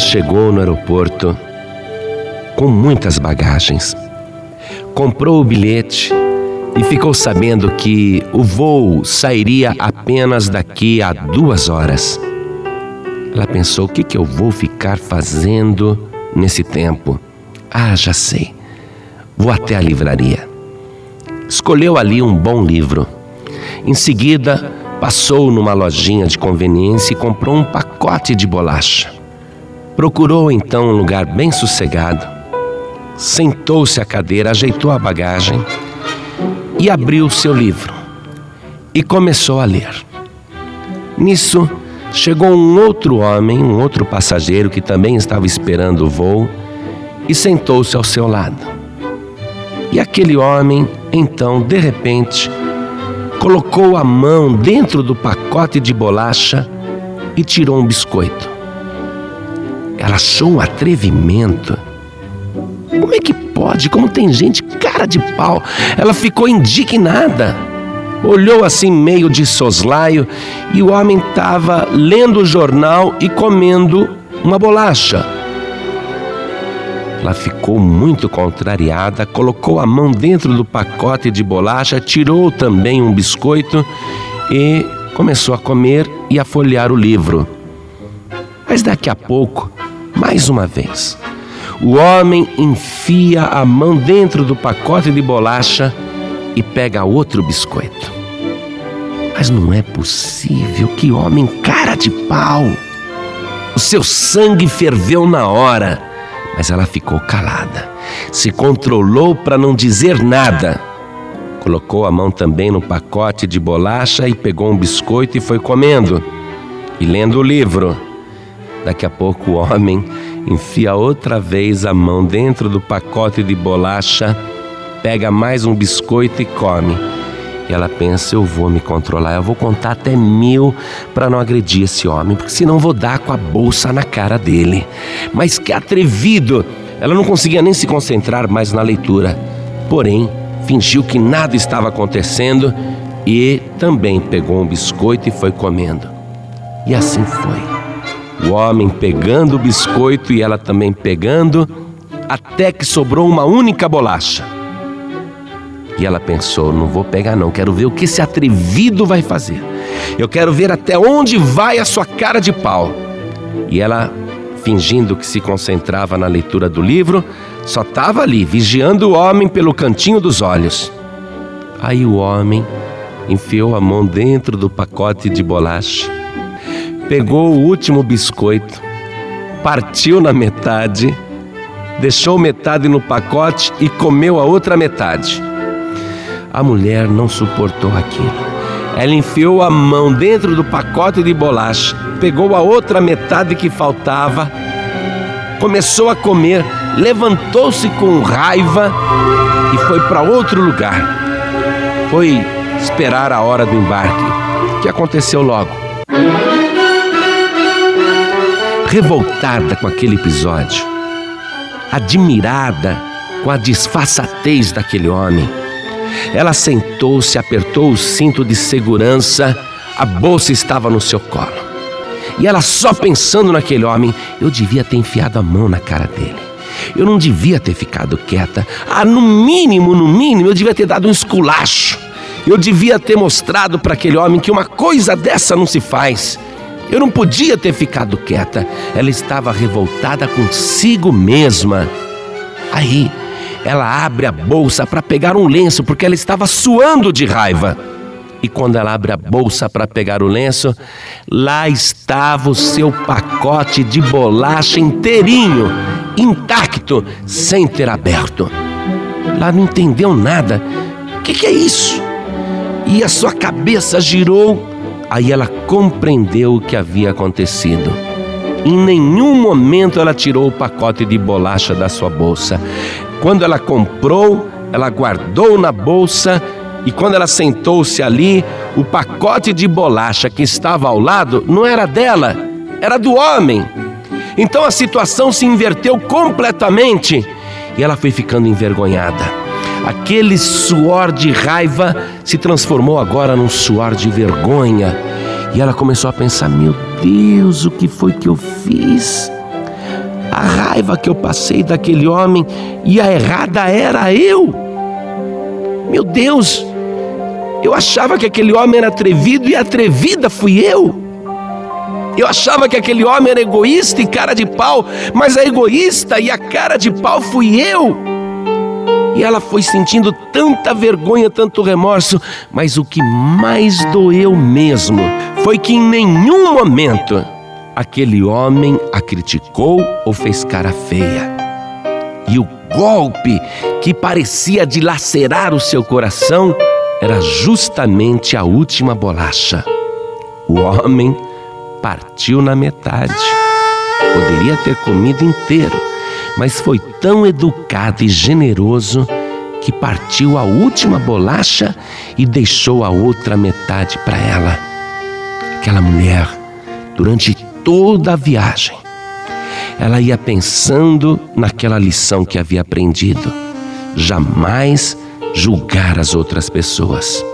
chegou no aeroporto com muitas bagagens. Comprou o bilhete e ficou sabendo que o voo sairia apenas daqui a duas horas. Ela pensou: o que, que eu vou ficar fazendo nesse tempo? Ah, já sei. Vou até a livraria. Escolheu ali um bom livro. Em seguida, passou numa lojinha de conveniência e comprou um pacote de bolacha. Procurou então um lugar bem sossegado. Sentou-se à cadeira, ajeitou a bagagem e abriu seu livro e começou a ler. Nisso, chegou um outro homem, um outro passageiro que também estava esperando o voo e sentou-se ao seu lado. E aquele homem, então, de repente, colocou a mão dentro do pacote de bolacha e tirou um biscoito. Ela achou um atrevimento. Como é que pode? Como tem gente cara de pau? Ela ficou indignada. Olhou assim meio de soslaio e o homem estava lendo o jornal e comendo uma bolacha. Ela ficou muito contrariada, colocou a mão dentro do pacote de bolacha, tirou também um biscoito e começou a comer e a folhear o livro. Mas daqui a pouco mais uma vez. O homem enfia a mão dentro do pacote de bolacha e pega outro biscoito. Mas não é possível, que homem cara de pau! O seu sangue ferveu na hora, mas ela ficou calada. Se controlou para não dizer nada. Colocou a mão também no pacote de bolacha e pegou um biscoito e foi comendo e lendo o livro. Daqui a pouco o homem enfia outra vez a mão dentro do pacote de bolacha, pega mais um biscoito e come. E ela pensa: eu vou me controlar, eu vou contar até mil para não agredir esse homem, porque senão vou dar com a bolsa na cara dele. Mas que atrevido! Ela não conseguia nem se concentrar mais na leitura. Porém, fingiu que nada estava acontecendo e também pegou um biscoito e foi comendo. E assim foi. O homem pegando o biscoito e ela também pegando, até que sobrou uma única bolacha. E ela pensou: não vou pegar, não, quero ver o que esse atrevido vai fazer. Eu quero ver até onde vai a sua cara de pau. E ela, fingindo que se concentrava na leitura do livro, só estava ali, vigiando o homem pelo cantinho dos olhos. Aí o homem enfiou a mão dentro do pacote de bolacha pegou o último biscoito, partiu na metade, deixou metade no pacote e comeu a outra metade. A mulher não suportou aquilo. Ela enfiou a mão dentro do pacote de bolacha, pegou a outra metade que faltava, começou a comer, levantou-se com raiva e foi para outro lugar. Foi esperar a hora do embarque, que aconteceu logo revoltada com aquele episódio, admirada com a disfarçatez daquele homem. Ela sentou-se, apertou o cinto de segurança, a bolsa estava no seu colo. E ela só pensando naquele homem, eu devia ter enfiado a mão na cara dele. Eu não devia ter ficado quieta. Ah, no mínimo, no mínimo, eu devia ter dado um esculacho. Eu devia ter mostrado para aquele homem que uma coisa dessa não se faz. Eu não podia ter ficado quieta. Ela estava revoltada consigo mesma. Aí, ela abre a bolsa para pegar um lenço porque ela estava suando de raiva. E quando ela abre a bolsa para pegar o lenço, lá estava o seu pacote de bolacha inteirinho, intacto, sem ter aberto. Ela não entendeu nada. O que, que é isso? E a sua cabeça girou Aí ela compreendeu o que havia acontecido. Em nenhum momento ela tirou o pacote de bolacha da sua bolsa. Quando ela comprou, ela guardou na bolsa e quando ela sentou-se ali, o pacote de bolacha que estava ao lado não era dela, era do homem. Então a situação se inverteu completamente e ela foi ficando envergonhada. Aquele suor de raiva se transformou agora num suor de vergonha. E ela começou a pensar: meu Deus, o que foi que eu fiz? a raiva que eu passei daquele homem e a errada era eu. Meu Deus, eu achava que aquele homem era atrevido e atrevida fui eu. Eu achava que aquele homem era egoísta e cara de pau, mas a egoísta e a cara de pau fui eu. E ela foi sentindo tanta vergonha, tanto remorso, mas o que mais doeu mesmo foi que em nenhum momento aquele homem a criticou ou fez cara feia. E o golpe que parecia dilacerar o seu coração era justamente a última bolacha. O homem partiu na metade. Poderia ter comido inteiro, mas foi tão educado e generoso que partiu a última bolacha e deixou a outra metade para ela. Aquela mulher, durante toda a viagem, ela ia pensando naquela lição que havia aprendido: jamais julgar as outras pessoas.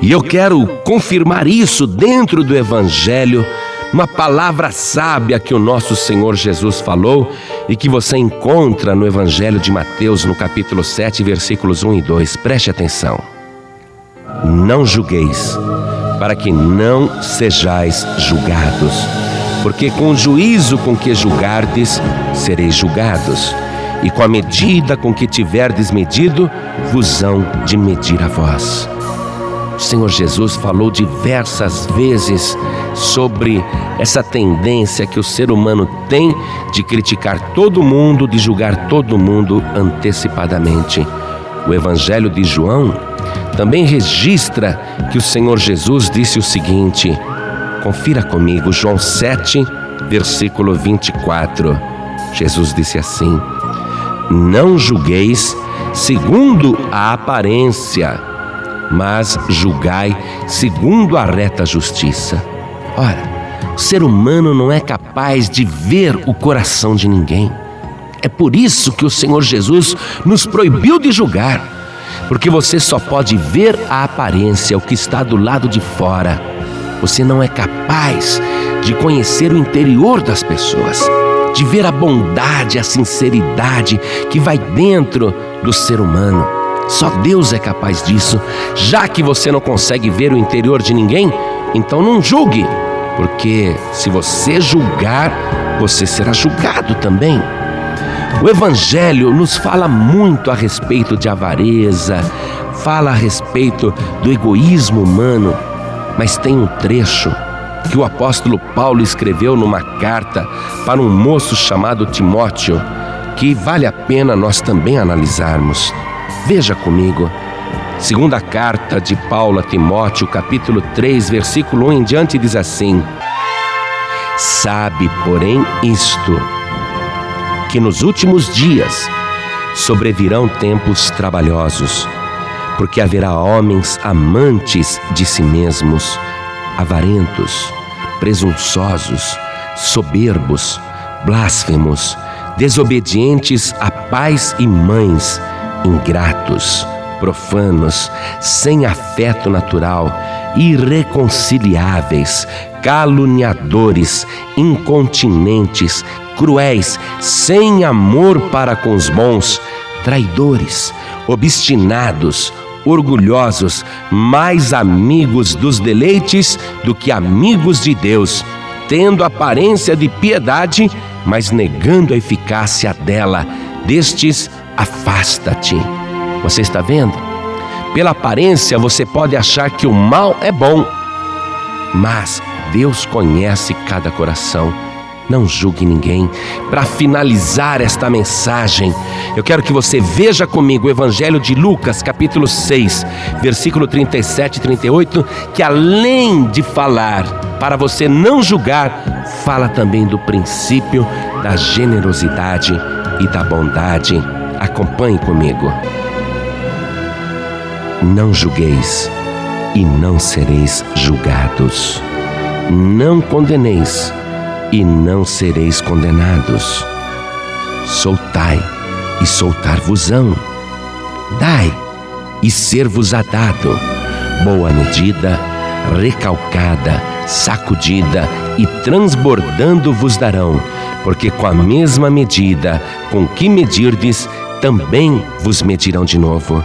E eu quero confirmar isso dentro do Evangelho, uma palavra sábia que o nosso Senhor Jesus falou e que você encontra no Evangelho de Mateus, no capítulo 7, versículos 1 e 2. Preste atenção. Não julgueis, para que não sejais julgados, porque com o juízo com que julgardes, sereis julgados e com a medida com que tiverdes medido, vos hão de medir a vós. O Senhor Jesus falou diversas vezes sobre essa tendência que o ser humano tem de criticar todo mundo, de julgar todo mundo antecipadamente. O Evangelho de João também registra que o Senhor Jesus disse o seguinte: confira comigo, João 7, versículo 24. Jesus disse assim: não julgueis segundo a aparência, mas julgai segundo a reta justiça. Ora, o ser humano não é capaz de ver o coração de ninguém. É por isso que o Senhor Jesus nos proibiu de julgar, porque você só pode ver a aparência, o que está do lado de fora. Você não é capaz de conhecer o interior das pessoas de ver a bondade, a sinceridade que vai dentro do ser humano. Só Deus é capaz disso. Já que você não consegue ver o interior de ninguém, então não julgue, porque se você julgar, você será julgado também. O Evangelho nos fala muito a respeito de avareza, fala a respeito do egoísmo humano, mas tem um trecho que o apóstolo Paulo escreveu numa carta para um moço chamado Timóteo, que vale a pena nós também analisarmos. Veja comigo. Segunda carta de Paulo a Timóteo, capítulo 3, versículo 1 em diante, diz assim: Sabe, porém, isto, que nos últimos dias sobrevirão tempos trabalhosos, porque haverá homens amantes de si mesmos, avarentos, presunçosos, soberbos, blasfemos, desobedientes a pais e mães, ingratos, profanos, sem afeto natural, irreconciliáveis, caluniadores, incontinentes, cruéis, sem amor para com os bons, traidores, obstinados, orgulhosos, mais amigos dos deleites do que amigos de Deus, tendo aparência de piedade, mas negando a eficácia dela. Destes, afasta-te. Você está vendo? Pela aparência você pode achar que o mal é bom, mas Deus conhece cada coração não julgue ninguém. Para finalizar esta mensagem, eu quero que você veja comigo o Evangelho de Lucas, capítulo 6, versículo 37 e 38, que além de falar para você não julgar, fala também do princípio da generosidade e da bondade. Acompanhe comigo. Não julgueis e não sereis julgados. Não condeneis e não sereis condenados. Soltai e soltar-vos-ão. Dai e ser-vos-á dado. Boa medida, recalcada, sacudida e transbordando vos darão porque com a mesma medida com que medirdes, também vos medirão de novo.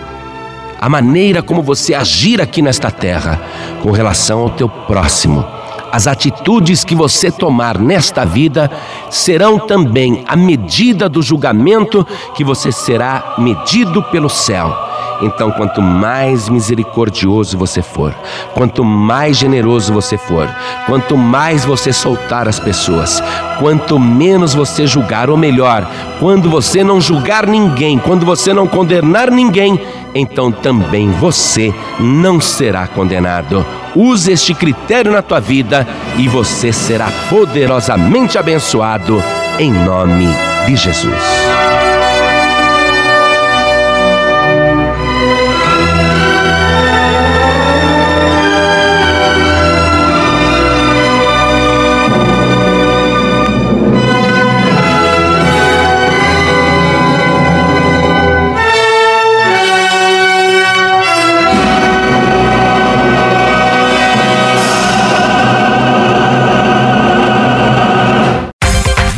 A maneira como você agir aqui nesta terra com relação ao teu próximo, as atitudes que você tomar nesta vida serão também a medida do julgamento que você será medido pelo céu. Então, quanto mais misericordioso você for, quanto mais generoso você for, quanto mais você soltar as pessoas, quanto menos você julgar, ou melhor, quando você não julgar ninguém, quando você não condenar ninguém, então também você não será condenado. Use este critério na tua vida e você será poderosamente abençoado em nome de Jesus.